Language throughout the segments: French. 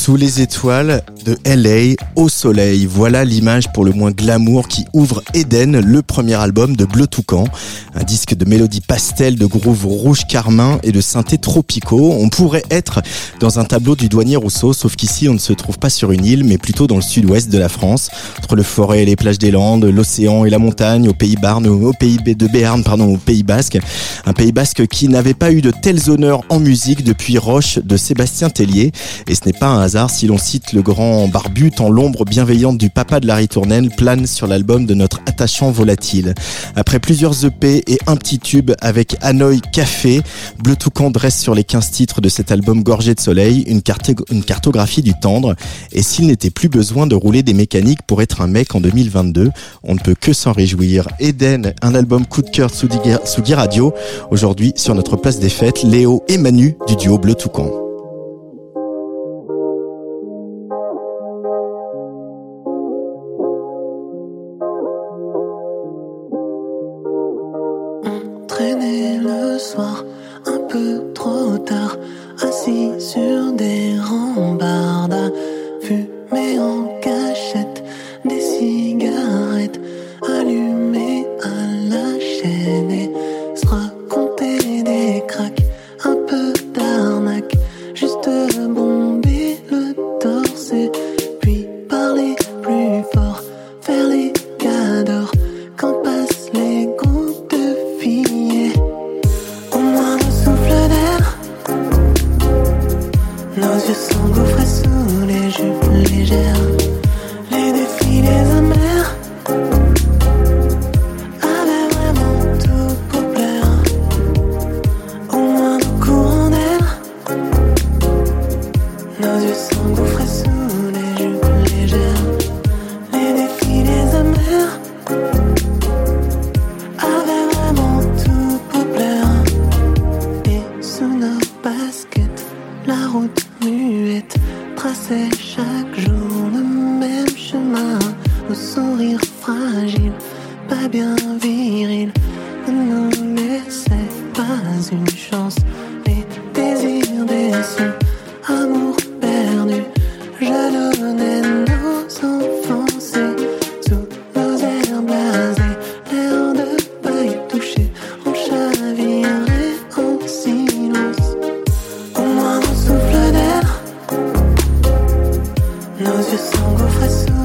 Sous les étoiles de LA, au soleil, voilà l'image pour le moins glamour qui ouvre Eden, le premier album de Bleu Toucan. Un disque de mélodies pastel, de groove rouge carmin et de synthés tropicaux. On pourrait être dans un tableau du douanier Rousseau, sauf qu'ici on ne se trouve pas sur une île, mais plutôt dans le sud-ouest de la France, entre le forêt et les plages des Landes, l'océan et la montagne, au pays au pays de Béarn, pardon, au pays basque. Un pays basque qui n'avait pas eu de tels honneurs en musique depuis Roche de Sébastien Tellier. Et ce n'est pas un si l'on cite le grand barbu tant l'ombre bienveillante du papa de la ritournelle plane sur l'album de notre attachant volatile. Après plusieurs EP et un petit tube avec Hanoï Café, Bleu Toucan dresse sur les 15 titres de cet album gorgé de soleil une, cartographie du tendre. Et s'il n'était plus besoin de rouler des mécaniques pour être un mec en 2022, on ne peut que s'en réjouir. Eden, un album coup de cœur sous Guy Radio. Aujourd'hui, sur notre place des fêtes, Léo et Manu du duo Bleu Toucan. le soir, un peu trop tard, assis sur des rambardes. de s'engouffre sous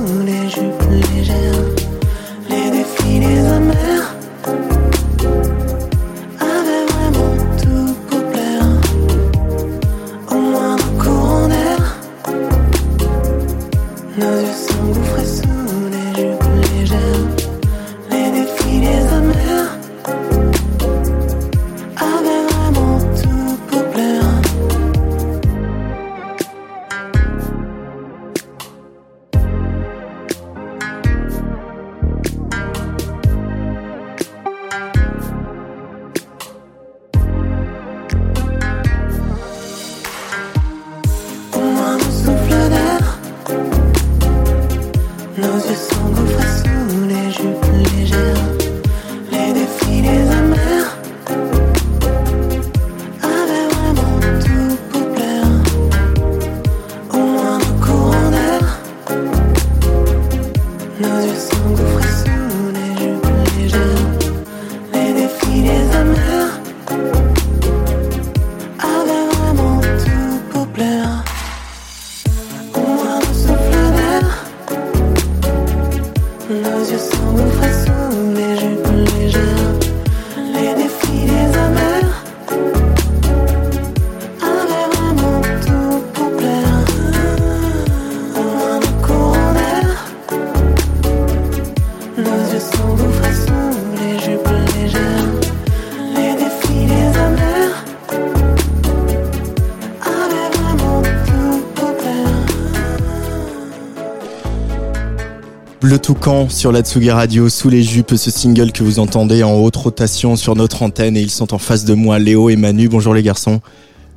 Bleu Toucan sur la Tsugi Radio, sous les jupes, ce single que vous entendez en haute rotation sur notre antenne et ils sont en face de moi, Léo et Manu. Bonjour les garçons.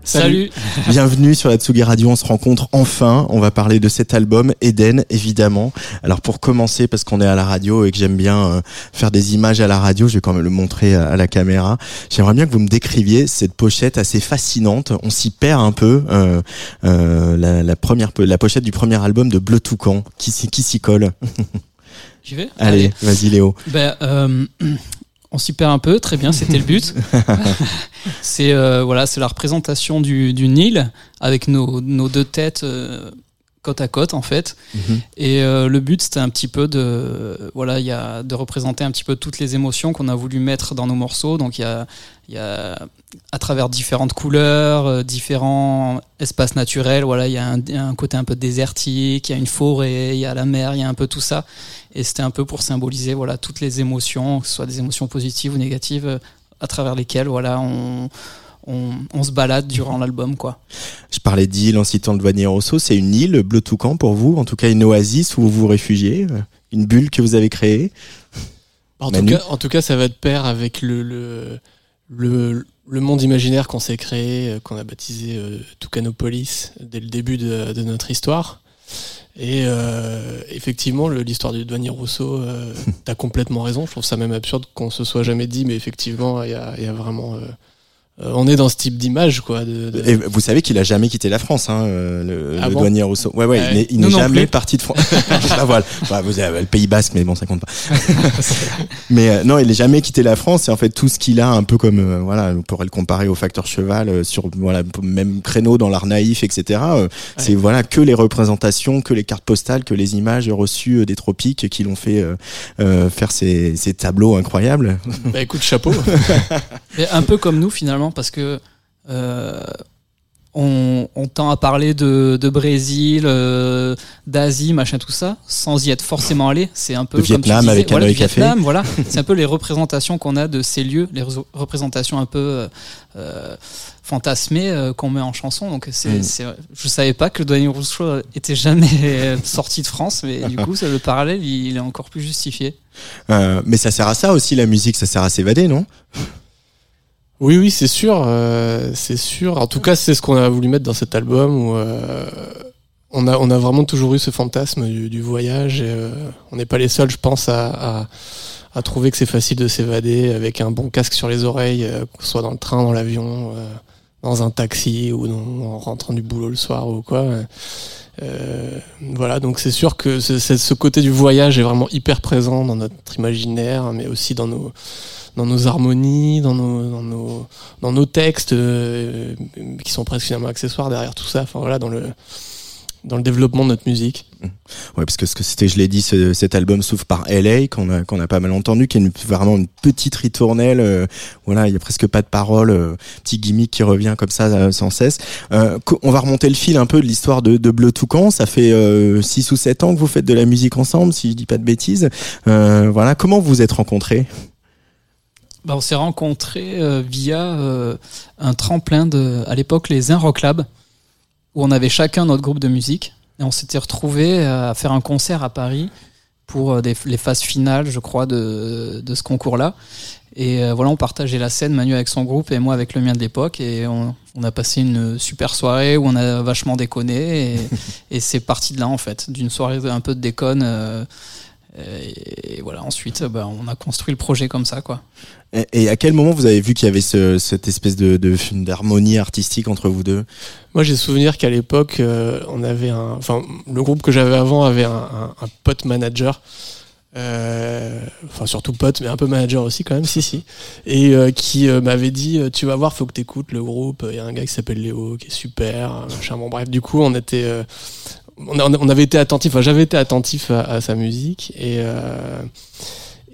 Salut. Bienvenue sur la Tsugi Radio. On se rencontre enfin. On va parler de cet album, Eden, évidemment. Alors pour commencer, parce qu'on est à la radio et que j'aime bien euh, faire des images à la radio, je vais quand même le montrer à la caméra. J'aimerais bien que vous me décriviez cette pochette assez fascinante. On s'y perd un peu. Euh, euh, la, la, première, la pochette du premier album de Bleu Toucan. Qui, qui s'y colle? J'y vais? Allez, vas-y Léo. Ben, euh, on s'y perd un peu, très bien, c'était le but. c'est euh, voilà, c'est la représentation du, du, Nil avec nos, nos deux têtes euh, côte à côte en fait. Mm-hmm. Et euh, le but c'était un petit peu de voilà, il y a de représenter un petit peu toutes les émotions qu'on a voulu mettre dans nos morceaux. Donc il y a il y a à travers différentes couleurs, euh, différents espaces naturels. Voilà, il y, a un, un côté un peu désertique, il y a une forêt, il y a la mer, il y a un peu tout ça. Et c'était un peu pour symboliser voilà toutes les émotions, que ce soit des émotions positives ou négatives, euh, à travers lesquelles voilà on on, on, se balade durant l'album quoi. Je parlais d'île en citant le Douanier Rousseau, c'est une île bleu toucan pour vous, en tout cas une oasis où vous vous réfugiez, une bulle que vous avez créée. En tout, cas, en tout cas, ça va de pair avec le, le, le, le monde imaginaire qu'on s'est créé, euh, qu'on a baptisé euh, Toucanopolis dès le début de, de notre histoire. Et euh, effectivement, l'histoire du douanier Rousseau, euh, t'as complètement raison. Je trouve ça même absurde qu'on se soit jamais dit, mais effectivement, il y a, y a, vraiment euh, euh, on est dans ce type d'image, quoi. De, de... Et vous savez qu'il a jamais quitté la France, hein, le, ah le bon douanier Rousseau. Ouais, ouais, ouais. il n'est jamais plus. parti de France. ah, voilà. Bah, vous avez le Pays Basque, mais bon, ça compte pas. mais euh, non, il n'est jamais quitté la France. Et en fait, tout ce qu'il a, un peu comme, euh, voilà, on pourrait le comparer au facteur cheval, euh, sur voilà, même créneau dans l'art naïf, etc. Euh, c'est voilà que les représentations, que les cartes postales, que les images reçues des tropiques qui l'ont fait faire ces, ces, tableaux incroyables. Bah écoute, chapeau. Et un peu comme nous finalement parce que euh, on, on, tend à parler de, de Brésil, euh, d'Asie, machin, tout ça, sans y être forcément allé. C'est un peu le comme Vietnam tu disais, avec voilà, un le café. Vietnam, voilà. C'est un peu les représentations qu'on a de ces lieux, les représentations un peu euh, fantasmées qu'on met en chanson. Donc c'est, mm. je savais pas que le Douanier Rousseau était jamais sorti de France, mais du coup, le parallèle, il, il, est encore plus justifié. Mais ça sert à ça aussi la musique, ça sert à s'évader, non? Oui, oui, c'est sûr, euh, c'est sûr. En tout cas, c'est ce qu'on a voulu mettre dans cet album où euh, on a on a vraiment toujours eu ce fantasme du, voyage. Et, euh, on n'est pas les seuls, je pense, à, à, à trouver que c'est facile de s'évader avec un bon casque sur les oreilles, qu'on soit dans le train, dans l'avion, dans un taxi ou en rentrant du boulot le soir ou quoi. voilà, donc c'est sûr que ce côté du voyage est vraiment hyper présent dans notre imaginaire, mais aussi dans nos dans nos harmonies, dans nos, dans nos, dans nos textes, euh, qui sont presque finalement accessoires derrière tout ça. Voilà, dans le, dans le développement de notre musique. Ouais, parce que ce que c'était, je l'ai dit, ce, cet album s'ouvre par LA, qu'on a, qu'on a pas mal entendu, qui est vraiment une petite ritournelle. Euh, voilà, il y a presque pas de paroles, euh, petit gimmick qui revient comme ça euh, sans cesse. On va remonter le fil un peu de l'histoire de, de Bleu Toucan. Ça fait 6 ou 7 ans que vous faites de la musique ensemble, si je dis pas de bêtises. voilà, comment vous vous êtes rencontrés? Bah, on s'est rencontrés euh, via euh, un tremplin de, à l'époque, les Un Rock Lab, où on avait chacun notre groupe de musique. Et on s'était retrouvés à faire un concert à Paris pour euh, des, les phases finales, je crois, de, de ce concours-là. Et euh, voilà, on partageait la scène, Manu avec son groupe et moi avec le mien de l'époque. Et on, on, a passé une super soirée où on a vachement déconné. Et, et c'est parti de là, en fait, d'une soirée un peu de déconne. Euh, et voilà, ensuite, bah, on a construit le projet comme ça, quoi. Et, et à quel moment vous avez vu qu'il y avait ce, cette espèce de, de d'harmonie artistique entre vous deux? Moi, j'ai souvenir qu'à l'époque, euh, on avait un, enfin, le groupe que j'avais avant avait un, un, un pote manager. Euh, enfin surtout pote mais un peu manager aussi quand même si si et euh, qui euh, m'avait dit tu vas voir faut que t'écoutes le groupe il y a un gars qui s'appelle Léo qui est super machin bon bref du coup on était on, avait été attentif, enfin, j'avais été attentif à, à, sa musique et euh,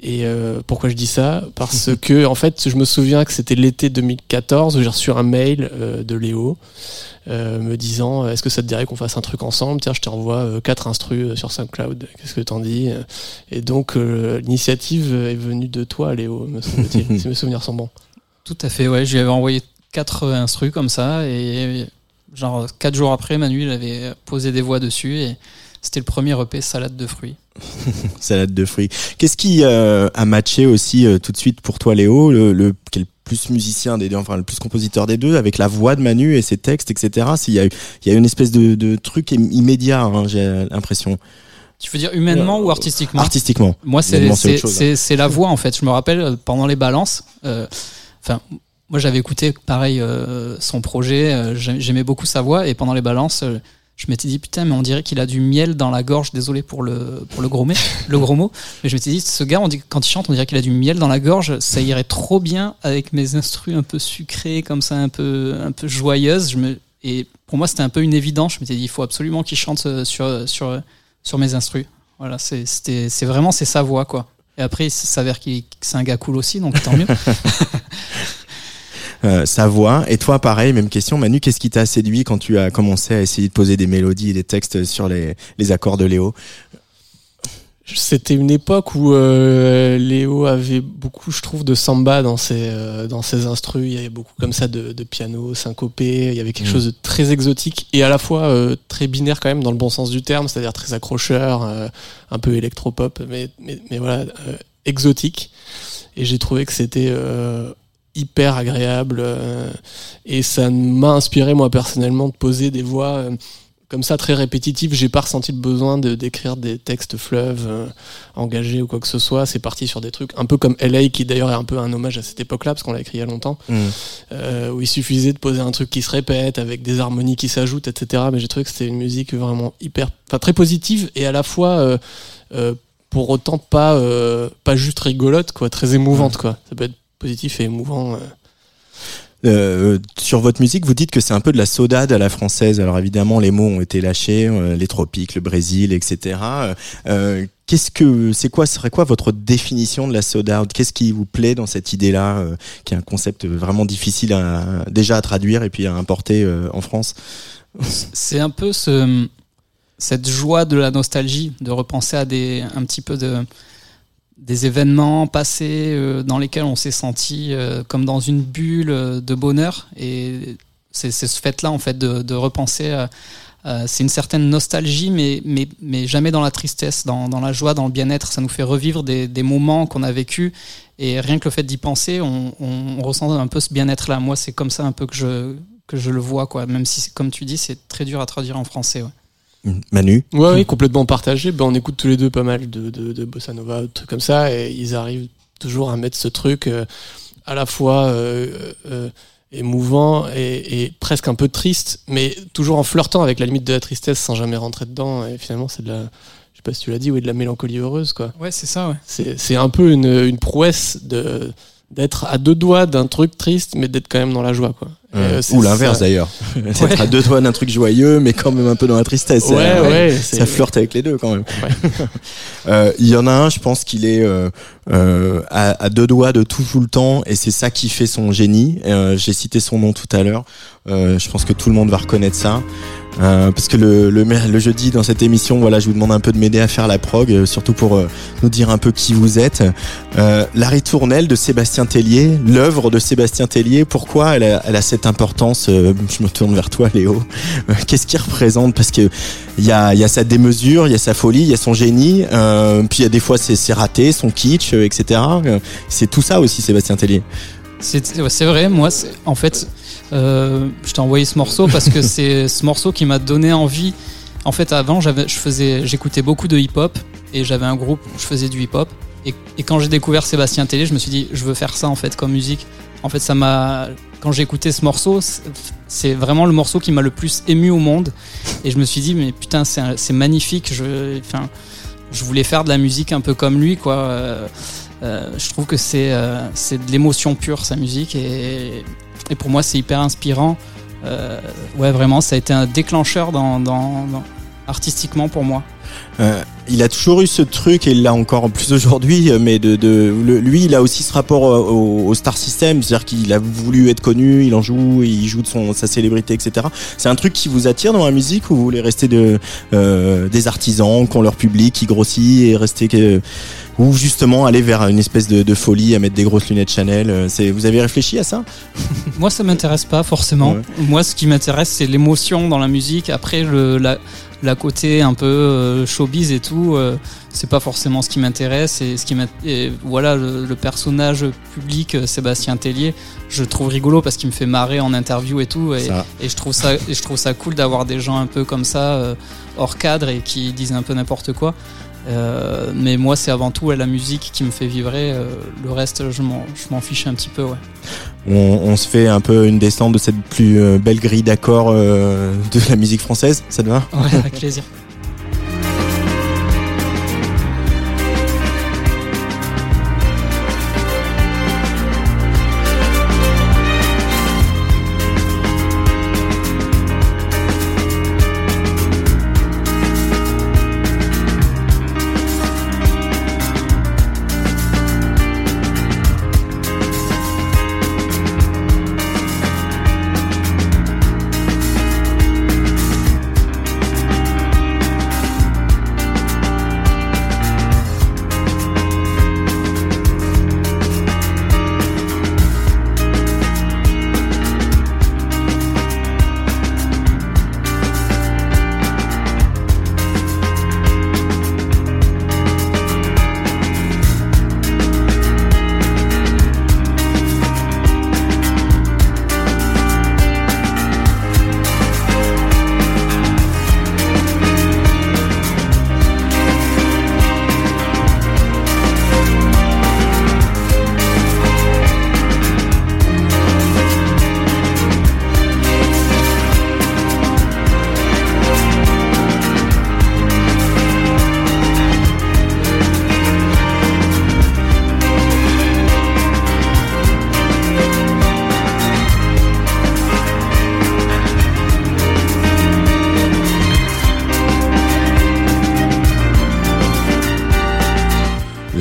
et euh, pourquoi je dis ça? Parce que en fait, je me souviens que c'était l'été 2014 où j'ai reçu un mail euh, de Léo euh, me disant est-ce que ça te dirait qu'on fasse un truc ensemble? Tiens, je t'envoie quatre instrus sur SoundCloud. Qu'est-ce que t'en dis? Et donc l'initiative est venue de toi, Léo, me semble-t-il, si mes souvenirs sont bons. Tout à fait, ouais. Je lui avais envoyé quatre instrus comme ça et genre quatre jours après, Manu il avait posé des voix dessus et c'était le premier EP salade de fruits. Salade de fruits. Qu'est-ce qui euh, a matché aussi euh, tout de suite pour toi, Léo le, le qui est le plus musicien des deux, enfin le plus compositeur des deux, avec la voix de Manu et ses textes, etc. S'il y a, eu- il y a une espèce de, de truc im- immédiat, hein, j'ai l'imprestion, Tu veux dire humainement ou artistiquement? Artistiquement. Moi, c'est hein. c'est- la voix en fait. Je me rappelle euh, pendant les balances. Enfin, moi j'avais écouté pareil euh, son projet. euh, j'ai- J'aimais beaucoup sa voix et pendant les balances, euh, je m'étais dit putain, mais on dirait qu'il a du miel dans la gorge. Désolé pour le pour le gros mot, le gros mot. Mais je m'étais dit, ce gars, quand il chante, on dirait qu'il a du miel dans la gorge. Ça irait trop bien avec mes instrus un peu sucrés comme ça, un peu un peu joyeuses. Je me et pour moi, c'était un peu une évidence. Je m'étais dit, il faut absolument qu'il chante sur sur sur mes instrus. Voilà, c'est vraiment c'est sa voix quoi. Et après, il s'avère qu'il c'est un gars cool aussi, donc tant mieux. Euh, sa voix. Et toi, pareil, même question, Manu, qu'est-ce qui t'a séduit quand tu as commencé à essayer de poser des mélodies et des textes sur les, les accords de Léo? C'était une époque où euh, Léo avait beaucoup, je trouve, de samba dans ses, euh, dans ses instrus. Il y avait beaucoup comme ça de, de piano syncopé. Il y avait quelque Mm. chose de très exotique et à la fois euh, très binaire quand même dans le bon sens du terme, c'est-à-dire très accrocheur, un peu électropop, mais, mais, mais voilà, exotique. Et j'ai trouvé que c'était hyper agréable euh, et ça m'a inspiré moi personnellement de poser des voix euh, comme ça très répétitives. J'ai pas ressenti le besoin de d'écrire des textes fleuves euh, engagés ou quoi que ce soit. C'est parti sur des trucs un peu comme LA qui d'ailleurs est un peu un hommage à cette époque-là parce qu'on l'a écrit il y a longtemps Mm. euh, où il suffisait de poser un truc qui se répète avec des harmonies qui s'ajoutent, etc. Mais j'ai trouvé que c'était une musique vraiment hyper, enfin très positive et à la fois euh, euh, pour autant pas euh, pas juste rigolote, quoi, très émouvante, quoi. Ça peut être positif et émouvant. euh. Euh, sur votre musique, vous dites que c'est un peu de la saudade à la française. Alors évidemment, les mots ont été lâchés, euh, les tropiques, le Brésil, etc. Euh, euh, Qu'est-ce que c'est quoi serait quoi votre définition de la saudade? Qu'est-ce qui vous plaît dans cette idée-là, euh, qui est un concept vraiment difficile à, déjà à traduire et puis à importer euh, en France? C'est un peu ce, cette joie de la nostalgie, de repenser à des, un petit peu de, des événements passés euh, dans lesquels on s'est senti euh, comme dans une bulle euh, de bonheur. Et c'est ce fait-là, en fait, de, repenser. c'est une certaine nostalgie, mais, mais, mais jamais dans la tristesse, dans, dans la joie, dans le bien-être. Ça nous fait revivre des, des moments qu'on a vécus. Et rien que le fait d'y penser, on ressent un peu ce bien-être-là. Moi, c'est comme ça un peu que je, que je le vois, quoi. Même si, comme tu dis, c'est très dur à traduire en français. Ouais. Manu Ouais, oui, complètement partagé. Ben, on écoute tous les deux pas mal de, de, de bossa nova, de trucs comme ça, et ils arrivent toujours à mettre ce truc euh, à la fois euh, euh, émouvant et, et presque un peu triste, mais toujours en flirtant avec la limite de la tristesse sans jamais rentrer dedans. Et finalement, c'est de la, je sais pas si tu l'as dit, oui, de la mélancolie heureuse, quoi. Ouais, c'est ça, ouais. C'est c'est un peu une, une prouesse de d'être à deux doigts d'un truc triste, mais d'être quand même dans la joie, quoi. Euh, Ou l'inverse ça. d'ailleurs. Être à deux doigts d'un truc joyeux, mais quand même un peu dans la tristesse. Ouais, Ça- ouais, Ça c'est- flirte avec les deux quand même. Ouais. Euh, Il y en a un, je pense qu'il est euh, euh, à, à deux doigts de tout tout le temps, et c'est ça qui fait son génie. Euh, J'ai cité son nom tout à l'heure. Euh, je pense que tout le monde va reconnaître ça. Euh, parce que le, le, le jeudi dans cette émission, voilà, je vous demande un peu de m'aider à faire la prog, euh, surtout pour euh, nous dire un peu qui vous êtes. Euh, la ritournelle de Sébastien Tellier, l'œuvre de Sébastien Tellier, pourquoi elle a, elle a cette importance euh, Je me tourne vers toi, Léo. Qu'est-ce qu'il représente? Parce que il y a, y a sa démesure, il y a sa folie, il y a son génie, puis il y a des fois c'est raté, son kitsch, etc. C'est tout ça aussi, Sébastien Tellier. C'est vrai, moi, en fait, euh, je t'ai envoyé ce morceau parce que c'est ce morceau qui m'a donné envie. En fait, avant, j'avais, je faisais, j'écoutais beaucoup de hip-hop et j'avais un groupe où je faisais du hip-hop. Et, et quand j'ai découvert Sébastien Tellier, je me suis dit, je veux faire ça en fait comme musique. En fait, ça m'a, quand j'ai écouté ce morceau, c'est- vraiment le morceau qui m'a le plus ému au monde. Et je me suis dit, mais putain, c'est magnifique. Je, enfin, je voulais faire de la musique un peu comme lui, quoi. Euh, euh, je trouve que c'est euh, c'est de l'émotion pure sa musique et, et pour moi c'est hyper inspirant. Euh, ouais vraiment ça a été un déclencheur dans, artistiquement pour moi. Euh, il a toujours eu ce truc et il l'a encore plus aujourd'hui, euh, mais de, de lui, il a aussi ce rapport au, star system, c'est-à-dire qu'il a voulu être connu, il en joue, il joue de son sa célébrité, etc. C'est un truc qui vous attire dans la musique ou vous voulez rester de des artisans qui ont leur public qui grossit et rester ou justement aller vers une espèce de, de folie à mettre des grosses lunettes Chanel. euh, C'est vous avez réfléchi à ça Moi ça m'intéresse pas forcément. Ouais. Moi ce qui m'intéresse c'est l'émotion dans la musique. Après le la, la côté un peu euh, showbiz et tout, euh, c'est pas forcément ce qui m'intéresse. Et ce qui et voilà, le, le personnage public euh, Sébastien Tellier, je trouve rigolo parce qu'il me fait marrer en interview et tout. Et, je trouve ça, et je trouve ça cool d'avoir des gens un peu comme ça, hors cadre et qui disent un peu n'importe quoi. Euh, mais moi, c'est avant tout ouais, la musique qui me fait vibrer. euh, le reste, je m'en, fiche un petit peu. Ouais. On, on se fait un peu une descente de cette plus euh, belle grille d'accords euh, de la musique française, ça te va? Ouais, avec plaisir.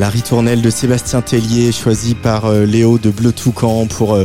La ritournelle de Sébastien Tellier, choisie par euh, Léo de Bleu Toucan pour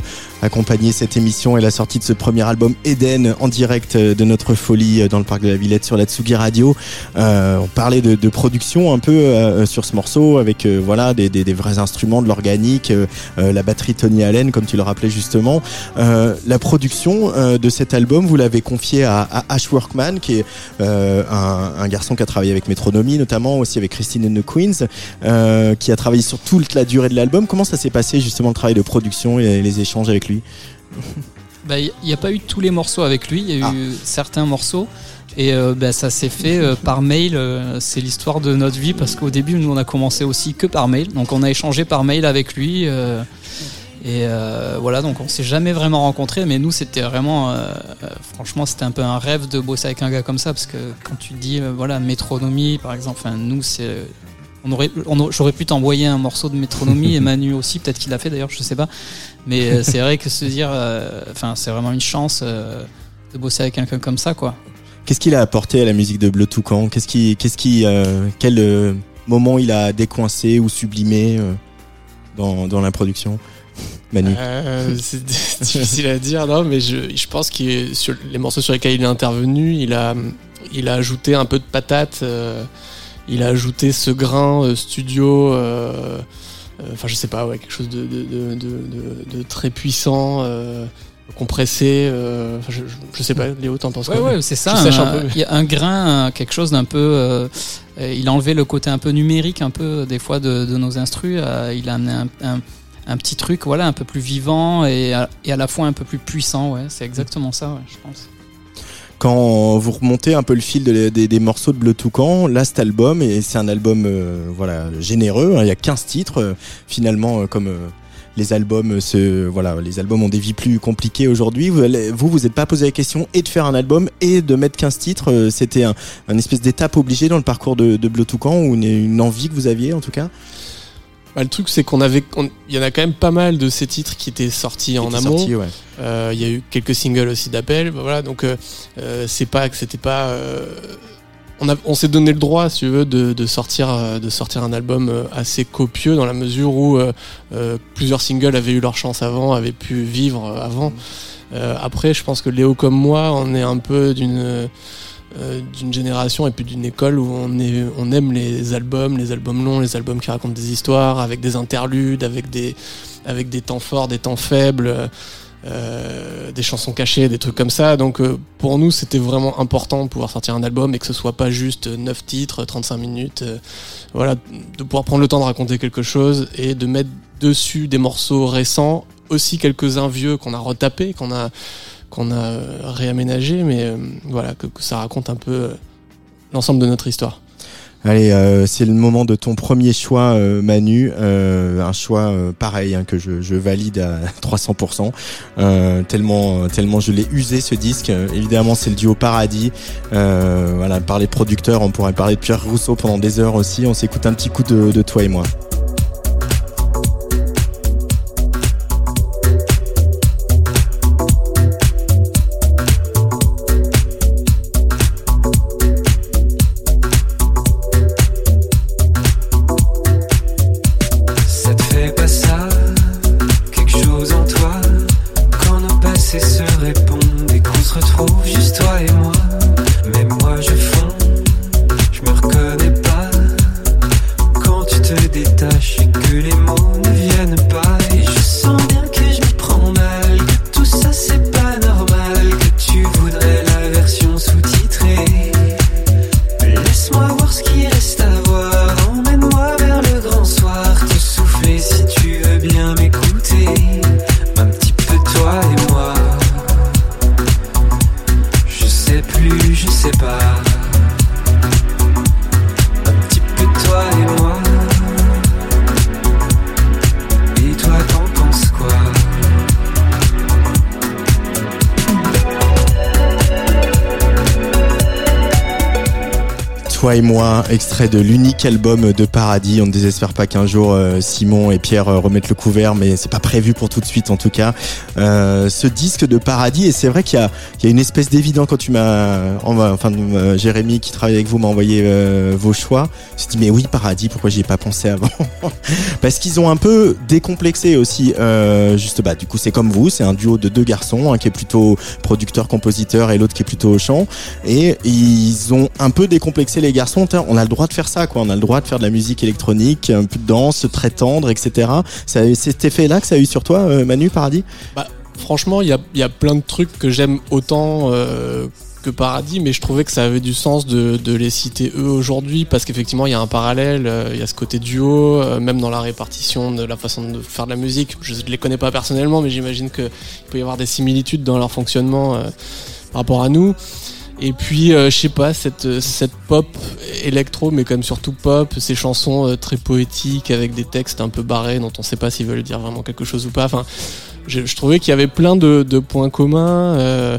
euh, accompagner cette émission et la sortie de ce premier album Eden en direct euh, de notre folie euh, dans le parc de la Villette sur la Tsugi Radio. Euh, on parlait de, de production un peu euh, sur ce morceau avec euh, voilà des, des- des vrais instruments, de l'organique, euh, euh, la batterie Tony Allen comme tu le rappelais justement. Euh, la production euh, de cet album, vous l'avez confié à, à Ash Workman qui est euh, un, un garçon qui a travaillé avec Metronomy notamment, aussi avec Christine and the Queens, euh, qui a travaillé sur toute la durée de l'album. Comment ça s'est passé justement le travail de production et les échanges avec lui Bah, Il n'y a pas eu tous les morceaux avec lui, il y a Ah. eu certains morceaux. Et euh, bah, ça s'est fait euh, par mail. euh, c'est l'histoire de notre vie parce qu'au début, nous, on a commencé aussi que par mail. Donc, on a échangé par mail avec lui. et voilà, donc on s'est jamais vraiment rencontrés. Mais nous, c'était vraiment. franchement, c'était un peu un rêve de bosser avec un gars comme ça. Parce que quand tu dis, voilà, métronomie, par exemple, nous, c'est. On aurait, on j'aurais pu t'envoyer un morceau de métronomie et Manu aussi, peut-être qu'il l'a fait d'ailleurs, je sais pas. Mais euh, c'est vrai que se dire, euh, enfin, c'est vraiment une chance euh, de bosser avec quelqu'un comme ça, quoi. Qu'est-ce qu'il a apporté à la musique de Bleu Toucan? Qu'est-ce qui, qu'est-ce qui, euh, quel euh, moment il a décoincé ou sublimé euh, dans, dans la production? Manu Euh, c'est difficile à dire, non, mais je, je pense que sur les morceaux sur lesquels il est intervenu, il a, il a ajouté un peu de patate, euh, il a ajouté ce grain euh, studio, euh, euh, enfin je sais pas, ouais, quelque chose de, de, de, de- de- de très puissant, compressé, euh, je, je, sais pas, Léo, t'en penses Ouais, quoi ouais, c'est ça. Il y a un grain, quelque chose d'un peu. euh, il a enlevé le côté un peu numérique, un peu des fois de, de nos instrus. euh, il a amené un, un- un petit truc, voilà, un peu plus vivant et à, et à la fois un peu plus puissant. Ouais, c'est exactement ça, ouais, je pense. Quand vous remontez un peu le fil de- des, morceaux de Bleu Toucan, là cet album, et c'est un album euh, voilà généreux, hein, il y a 15 titres euh, finalement euh, comme les albums se, voilà, les albums ont des vies plus compliquées aujourd'hui. Vous, vous vous êtes pas posé la question et de faire un album et de mettre 15 titres, c'était un, espèce d'étape obligée dans le parcours de, Bleu Toucan ou une envie que vous aviez en tout cas? Bah, le truc, c'est qu'on avait, on- il y en a quand même pas mal de ces titres qui étaient sortis en amont. sorti, ouais. Euh, Il y a eu quelques singles aussi d'appel, bah voilà. Donc euh, euh, c'est pas que c'était pas. euh, on, a- on s'est donné le droit, si tu veux, de, de sortir, euh, de sortir un album euh, assez copieux dans la mesure où plusieurs singles avaient eu leur chance avant, avaient pu vivre avant. Euh, après, je pense que Léo comme moi, on est un peu d'une euh, d'une génération et puis d'une école où on, aime les albums, les albums longs, les albums qui racontent des histoires, avec des interludes, avec des, avec des temps forts, des temps faibles. euh, des chansons cachées, des trucs comme ça. Donc euh, pour nous, c'était vraiment important de pouvoir sortir un album et que ce soit pas juste 9 titres, 35 minutes. euh, voilà, de pouvoir prendre le temps de raconter quelque chose et de mettre dessus des morceaux récents, aussi quelques-uns vieux qu'on a retapés, qu'on a qu'on a euh, réaménagés, mais euh, voilà, que, ça raconte un peu euh, l'ensemble de notre histoire. Allez, c'est le moment de ton premier choix, Manu. Un choix pareil hein, que je, valide à 300%. Euh, tellement, tellement je l'ai usé ce disque. Évidemment, c'est le duo Paradis. Voilà, par les producteurs, on pourrait parler de Pierre Rousseau pendant des heures aussi. On s'écoute un petit coup de toi et moi. Extrait de l'unique album de Paradis. On ne désespère pas qu'un jour euh, Simon et Pierre euh, remettent le couvert, mais c'est pas prévu pour tout de suite en tout cas. Euh, ce disque de Paradis, et c'est vrai qu'il y y a une espèce d'évident quand tu m'as, enfin euh, Jérémy qui travaille avec vous m'a envoyé euh, vos choix. Je me suis dit mais oui Paradis, pourquoi j'y ai pas pensé avant Parce qu'ils ont un peu décomplexé aussi. Euh, juste bah du coup c'est comme vous, c'est un duo de deux garçons, un qui est plutôt producteur-compositeur et l'autre qui est plutôt au chant, et ils ont un peu décomplexé les garçons. On a le droit de faire ça, quoi. On a le droit de faire de la musique électronique, un peu de danse, très tendre, etc. C'est cet effet-là que ça a eu sur toi, Manu Paradis? Franchement, il y a, plein de trucs que j'aime autant euh, que Paradis, mais je trouvais que ça avait du sens de, les citer eux aujourd'hui parce qu'effectivement, il y a un parallèle, euh, il y a ce côté duo, euh, même dans la répartition de la façon de faire de la musique. Je ne les connais pas personnellement, mais j'imagine qu'il peut y avoir des similitudes dans leur fonctionnement par rapport à nous. Et puis, je sais pas, cette, pop électro, mais même surtout pop, ces chansons très poétiques avec des textes un peu barrés dont on sait pas s'ils veulent dire vraiment quelque chose ou pas. Je, trouvais qu'il y avait plein de, points communs. euh,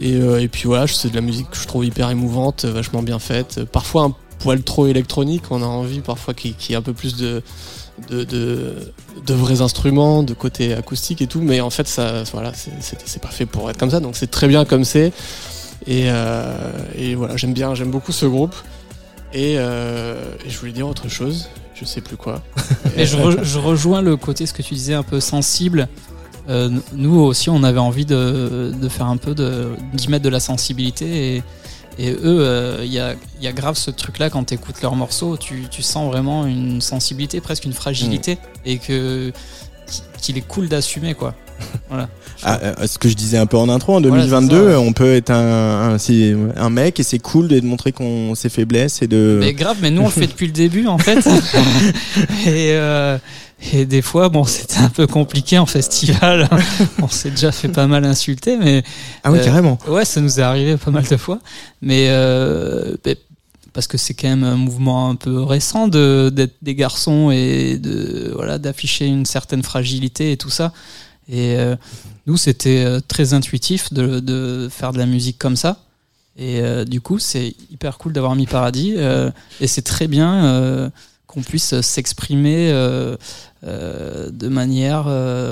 et, euh, et puis voilà, c'est de la musique que je trouve hyper émouvante, vachement bien faite. Parfois un poil trop électronique, on a envie parfois qu'il y ait un peu plus de, de, vrais instruments, de côté acoustique et tout, mais en fait, voilà, c'est- pas fait pour être comme ça, donc c'est très bien comme c'est. Et, euh, voilà, j'aime bien, j'aime beaucoup ce groupe. Et, je voulais dire autre chose, je sais plus quoi. Et je rejoins le côté, ce que tu disais, un peu sensible. Euh, nous aussi, on avait envie de, de faire un peu de d'y mettre de la sensibilité. Et, et eux, euh, il y, a, il y a grave ce truc-là quand tu écoutes leurs morceaux, tu, tu sens vraiment une sensibilité, presque une fragilité, et que qu'il est cool d'assumer, quoi. Voilà. Ah, euh, Ce que je disais un peu en intro, en Voilà, c'est 2022, ça, ouais. on peut être un, un, c'est un mec et c'est cool de montrer qu'on ses faiblesses et de. Mais grave, mais nous on le fait depuis le début en fait. et, euh, et des fois, bon, c'était un peu compliqué en festival. on s'est déjà fait pas mal insulter, mais ah oui, euh, carrément. ouais, ça nous est arrivé pas mal de fois. Mais parce que c'est quand même un mouvement un peu récent de d'être des garçons et de voilà d'afficher une certaine fragilité et tout ça. Et euh, nous, c'était euh, très intuitif de, de faire de la musique comme ça. Et euh, du coup, c'est hyper cool d'avoir mis Paradis. euh, et c'est très bien euh, qu'on puisse s'exprimer euh, de manière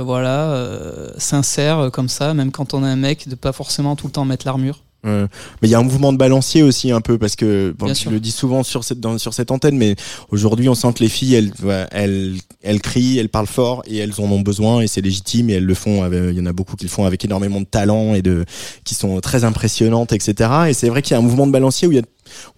voilà sincère comme ça, même quand on est un mec, de pas forcément tout le temps mettre l'armure. Euh, mais il y a un mouvement de balancier aussi un peu parce que bon, sûr. le dis souvent sur cette dans, sur cette antenne, mais aujourd'hui on sent que les filles elles elles elles crient, elles parlent fort et elles en ont besoin et c'est légitime et elles le font. Il y en a beaucoup qui le font avec énormément de talent et de qui sont très impressionnantes, etc. Et c'est vrai qu'il y a un mouvement de balancier où il y a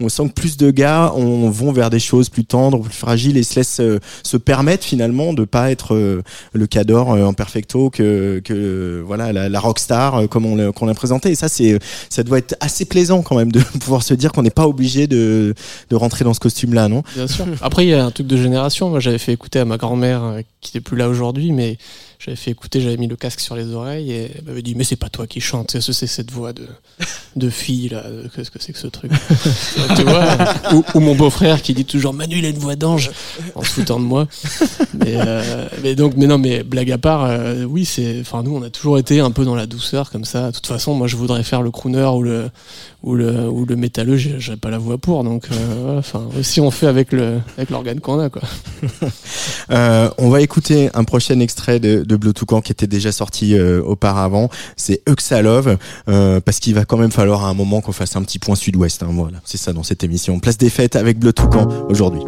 on sent que plus de gars on, vont vers des choses plus tendres, plus fragiles et se laissent euh, se permettre finalement de pas être euh, le cador euh, en perfecto que, voilà la, rockstar euh, comme on l'a qu'on l'a présenté. Et ça, ça doit être assez plaisant quand même de pouvoir se dire qu'on n'est pas obligé de, rentrer dans ce costume-là, non? Bien sûr. Après, il y a un truc de génération. Moi, j'avais fait écouter à ma grand-mère, euh, qui n'est plus là aujourd'hui, mais j'avais fait écouter, j'avais mis le casque sur les oreilles et elle m'avait dit Mais c'est pas toi qui chante, c'est c'est cette voix de, de fille là. Qu'est-ce que c'est que ce truc? Tu vois? Ou, ou mon beau-frère qui dit toujours Manu, il a une voix d'ange en se foutant de moi. Mais, euh, mais donc, mais non, mais blague à part, euh, oui, c'est. Enfin, nous, on a toujours été un peu dans la douceur comme ça. De toute façon, moi, je voudrais faire le crooner ou le ou le ou le métalleux, j'ai pas la voix pour. Donc, euh, enfin, si on fait avec le avec l'organe qu'on a, quoi. Euh, on va écouter un prochain extrait de, de Bleu Toucan qui était déjà sorti euh, auparavant. C'est Uxalove, euh, parce qu'il va quand même falloir à un moment qu'on fasse un petit point sud-ouest. hein, voilà, c'est ça dans cette émission. Place des fêtes avec Bleu Toucan aujourd'hui.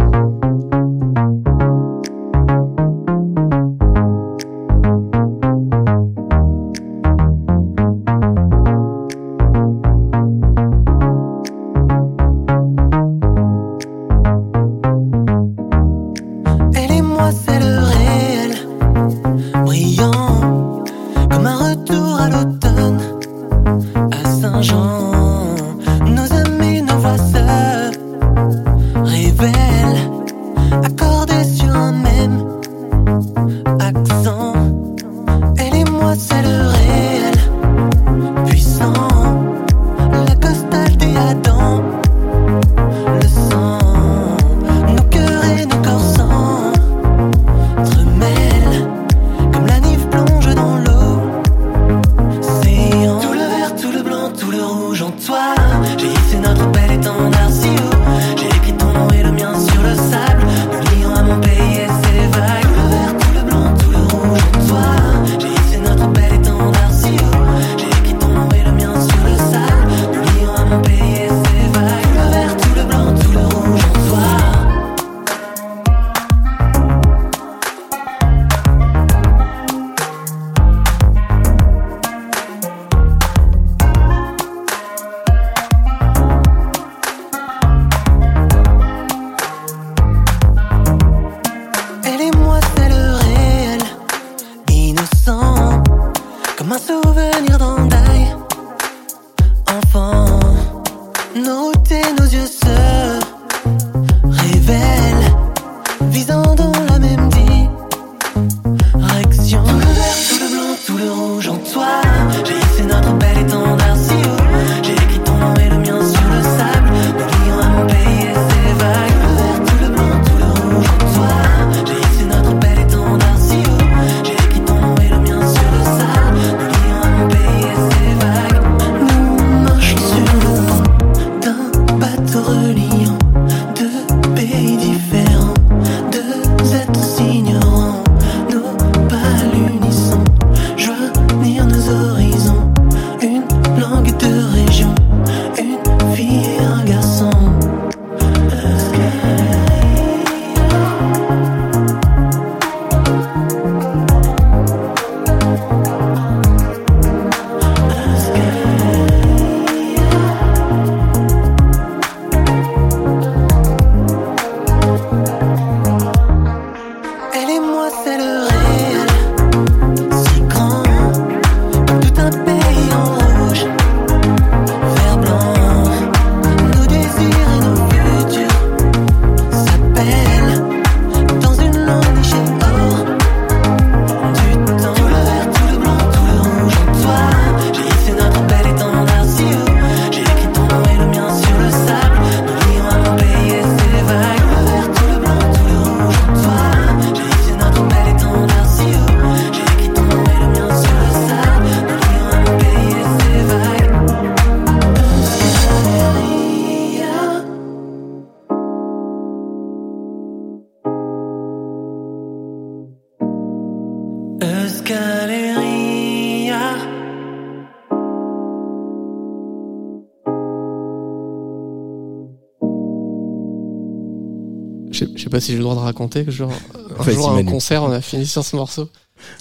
Pas si j'ai le droit de raconter que genre, un Vas-y, jour à un Manu. concert, on a fini sur ce morceau.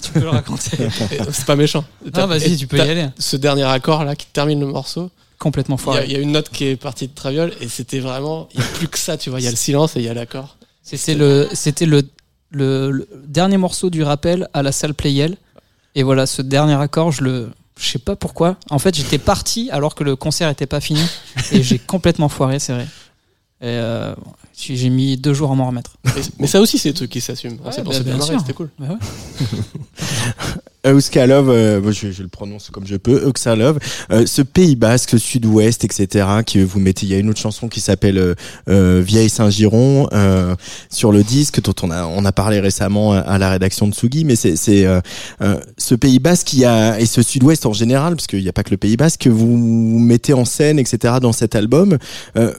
Tu peux le raconter. C'est pas méchant. Ah, vas-y, tu peux y aller. Ce dernier accord là qui termine le morceau, complètement y, foiré. il y a une note qui est partie de Traviol et c'était vraiment. Il n'y a plus que ça, tu vois. Il y a le silence et il y a l'accord. C'était le, c'était le, le, le dernier morceau du rappel à la salle Playel. Et voilà, ce dernier accord, je le, je sais pas pourquoi. En fait, j'étais parti alors que le concert était pas fini et j'ai complètement foiré, c'est vrai. Et euh, j'ai mis deux jours à m'en remettre. Mais, ça aussi, c'est des trucs qui s'assument. Ouais, c'est pour bah, ça bien bien c'était cool. Bah ouais. Euskalov, euh, bon, je, je le prononce comme je peux, Euskalov, euh, ce Pays Basque, ce Sud-Ouest, etc., que vous mettez, il y a une autre chanson qui s'appelle euh, euh, Vieille Saint-Giron euh, sur le disque dont on a on a parlé récemment à- à la rédaction de Sugi, mais c'est c'est euh, euh, ce Pays Basque qui a et ce Sud-Ouest en général, parce qu'il n'y a pas que le Pays Basque que vous mettez en scène, etc., dans cet album. Euh,